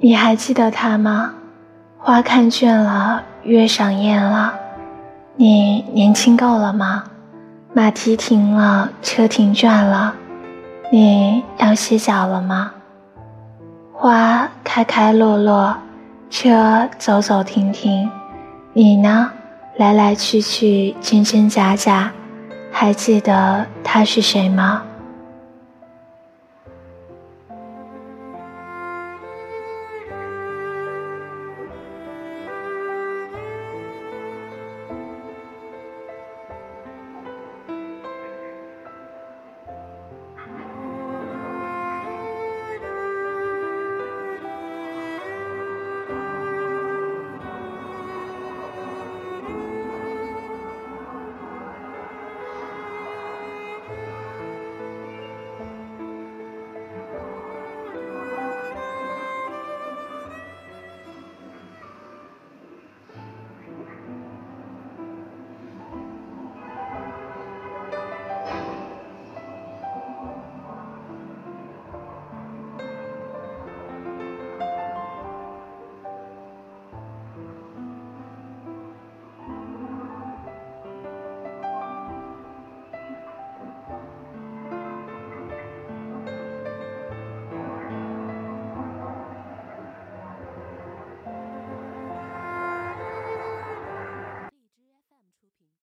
你还记得他吗？花看倦了，月赏厌了，你年轻够了吗？马蹄停了，车停转了，你要歇脚了吗？花开开落落，车走走停停，你呢？来来去去，真真假假，还记得他是谁吗？